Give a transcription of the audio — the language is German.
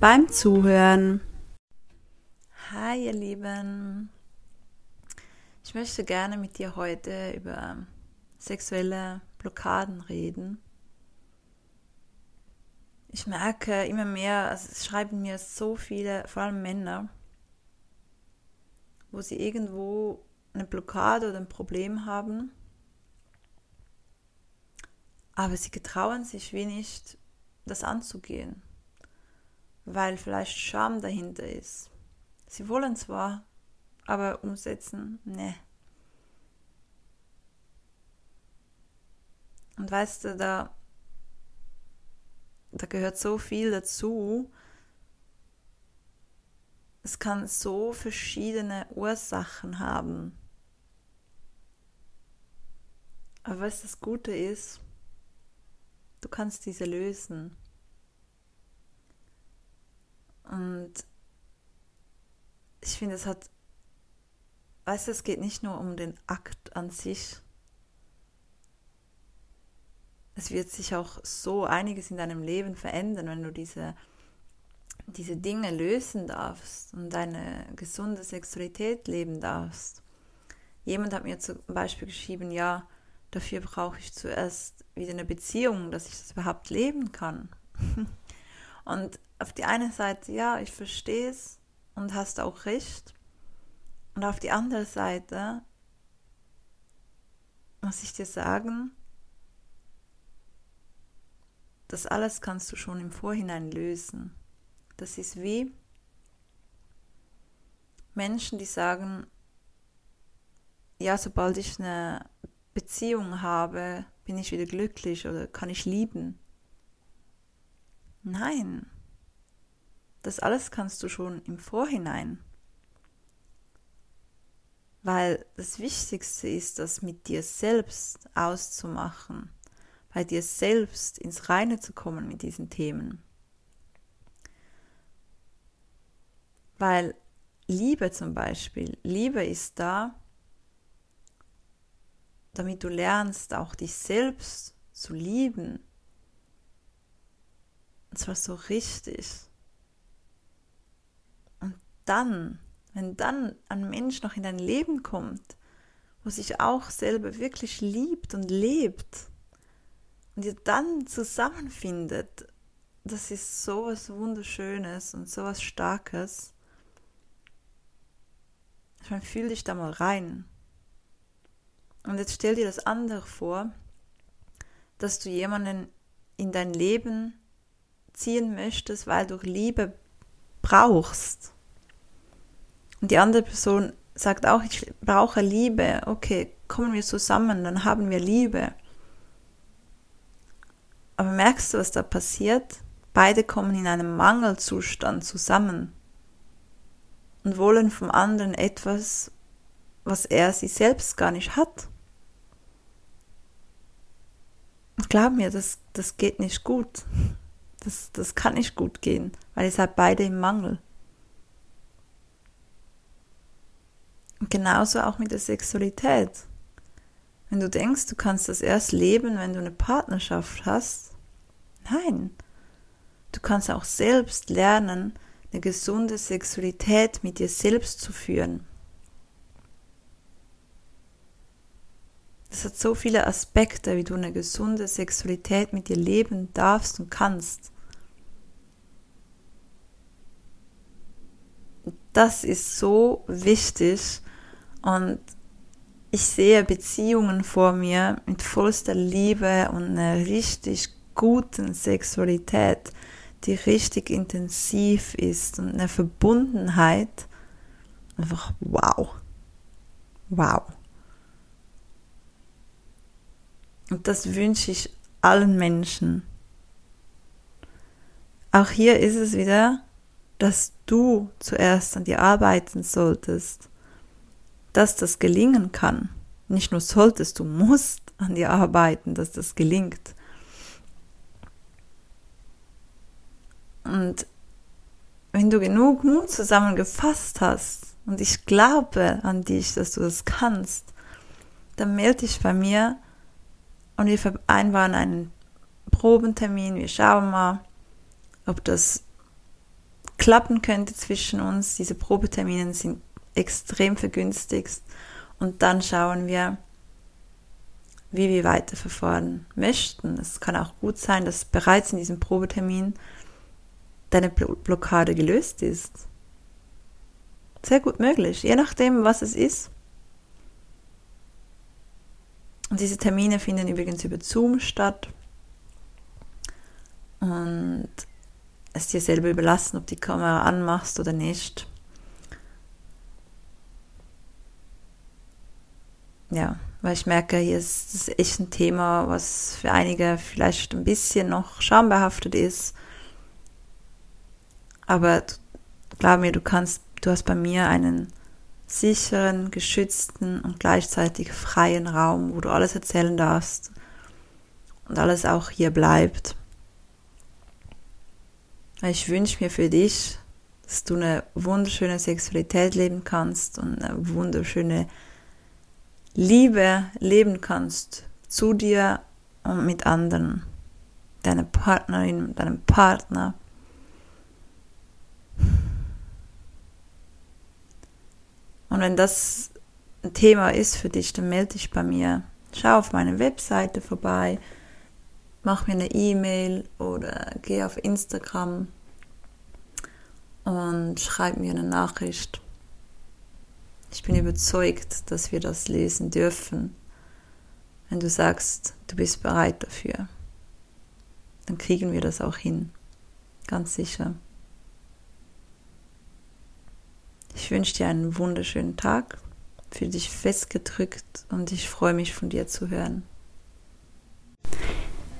beim Zuhören. Hi ihr Lieben, ich möchte gerne mit dir heute über sexuelle Blockaden reden. Ich merke immer mehr, also es schreiben mir so viele, vor allem Männer, wo sie irgendwo eine Blockade oder ein Problem haben, aber sie getrauen sich wie nicht, das anzugehen weil vielleicht Scham dahinter ist. Sie wollen zwar, aber umsetzen, ne. Und weißt du, da, da gehört so viel dazu. Es kann so verschiedene Ursachen haben. Aber was das Gute ist, du kannst diese lösen. Und ich finde, es hat, weißt du, es geht nicht nur um den Akt an sich. Es wird sich auch so einiges in deinem Leben verändern, wenn du diese, diese Dinge lösen darfst und deine gesunde Sexualität leben darfst. Jemand hat mir zum Beispiel geschrieben, ja, dafür brauche ich zuerst wieder eine Beziehung, dass ich das überhaupt leben kann. Und auf die eine Seite, ja, ich verstehe es und hast auch recht. Und auf die andere Seite muss ich dir sagen, das alles kannst du schon im Vorhinein lösen. Das ist wie Menschen, die sagen, ja, sobald ich eine Beziehung habe, bin ich wieder glücklich oder kann ich lieben. Nein, das alles kannst du schon im Vorhinein. Weil das Wichtigste ist, das mit dir selbst auszumachen, bei dir selbst ins Reine zu kommen mit diesen Themen. Weil Liebe zum Beispiel, Liebe ist da, damit du lernst, auch dich selbst zu lieben und zwar so richtig. Dann, wenn dann ein Mensch noch in dein Leben kommt, wo sich auch selber wirklich liebt und lebt und ihr dann zusammenfindet, das ist so was Wunderschönes und so was Starkes. Ich meine, fühl dich da mal rein. Und jetzt stell dir das andere vor, dass du jemanden in dein Leben ziehen möchtest, weil du Liebe brauchst. Und die andere Person sagt auch, ich brauche Liebe. Okay, kommen wir zusammen, dann haben wir Liebe. Aber merkst du, was da passiert? Beide kommen in einem Mangelzustand zusammen und wollen vom anderen etwas, was er sie selbst gar nicht hat. Und glaub mir, das, das geht nicht gut. Das, das kann nicht gut gehen, weil ihr seid beide im Mangel. Und genauso auch mit der Sexualität. Wenn du denkst, du kannst das erst leben, wenn du eine Partnerschaft hast, nein. Du kannst auch selbst lernen, eine gesunde Sexualität mit dir selbst zu führen. Das hat so viele Aspekte, wie du eine gesunde Sexualität mit dir leben darfst und kannst. Das ist so wichtig und ich sehe Beziehungen vor mir mit vollster Liebe und einer richtig guten Sexualität, die richtig intensiv ist und eine Verbundenheit. Einfach wow. Wow. Und das wünsche ich allen Menschen. Auch hier ist es wieder, dass du zuerst an dir arbeiten solltest, dass das gelingen kann. Nicht nur solltest, du musst an dir arbeiten, dass das gelingt. Und wenn du genug Mut zusammengefasst hast, und ich glaube an dich, dass du das kannst, dann melde dich bei mir und wir vereinbaren einen Probentermin. Wir schauen mal, ob das klappen könnte zwischen uns. Diese Probetermine sind extrem vergünstigt und dann schauen wir, wie wir weiterverfahren möchten. Es kann auch gut sein, dass bereits in diesem Probetermin deine Blockade gelöst ist. Sehr gut möglich, je nachdem, was es ist. Und diese Termine finden übrigens über Zoom statt. Und es dir selber überlassen, ob die Kamera anmachst oder nicht. Ja, weil ich merke, hier ist das echt ein Thema, was für einige vielleicht ein bisschen noch schambehaftet ist. Aber glaub mir, du kannst, du hast bei mir einen sicheren, geschützten und gleichzeitig freien Raum, wo du alles erzählen darfst und alles auch hier bleibt. Ich wünsche mir für dich, dass du eine wunderschöne Sexualität leben kannst und eine wunderschöne Liebe leben kannst zu dir und mit anderen, deiner Partnerin, deinem Partner. Und wenn das ein Thema ist für dich, dann melde dich bei mir. Schau auf meine Webseite vorbei, mach mir eine E-Mail oder geh auf Instagram und schreib mir eine Nachricht. Ich bin überzeugt, dass wir das lesen dürfen. Wenn du sagst, du bist bereit dafür, dann kriegen wir das auch hin. Ganz sicher. Ich wünsche dir einen wunderschönen Tag, fühle dich festgedrückt und ich freue mich von dir zu hören.